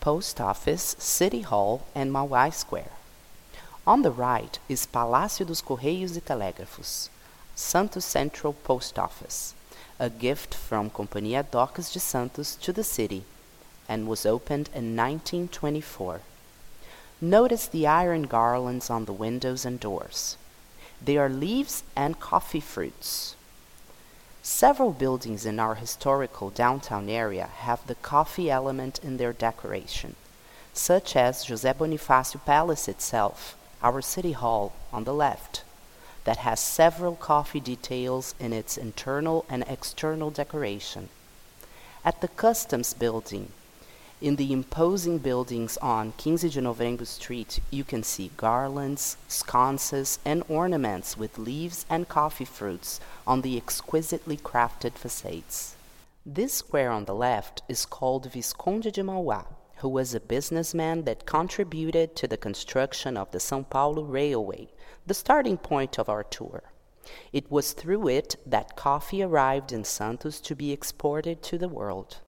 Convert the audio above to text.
Post Office, City Hall, and Mauá Square. On the right is Palácio dos Correios e Telégrafos, Santos Central Post Office, a gift from Companhia Docas de Santos to the city, and was opened in 1924. Notice the iron garlands on the windows and doors. They are leaves and coffee fruits. Several buildings in our historical downtown area have the coffee element in their decoration, such as José Bonifácio Palace itself, our city hall on the left, that has several coffee details in its internal and external decoration. At the Customs Building, in the imposing buildings on 15 de Street, you can see garlands, sconces, and ornaments with leaves and coffee fruits on the exquisitely crafted facades. This square on the left is called Visconde de Mauá, who was a businessman that contributed to the construction of the São Paulo Railway, the starting point of our tour. It was through it that coffee arrived in Santos to be exported to the world.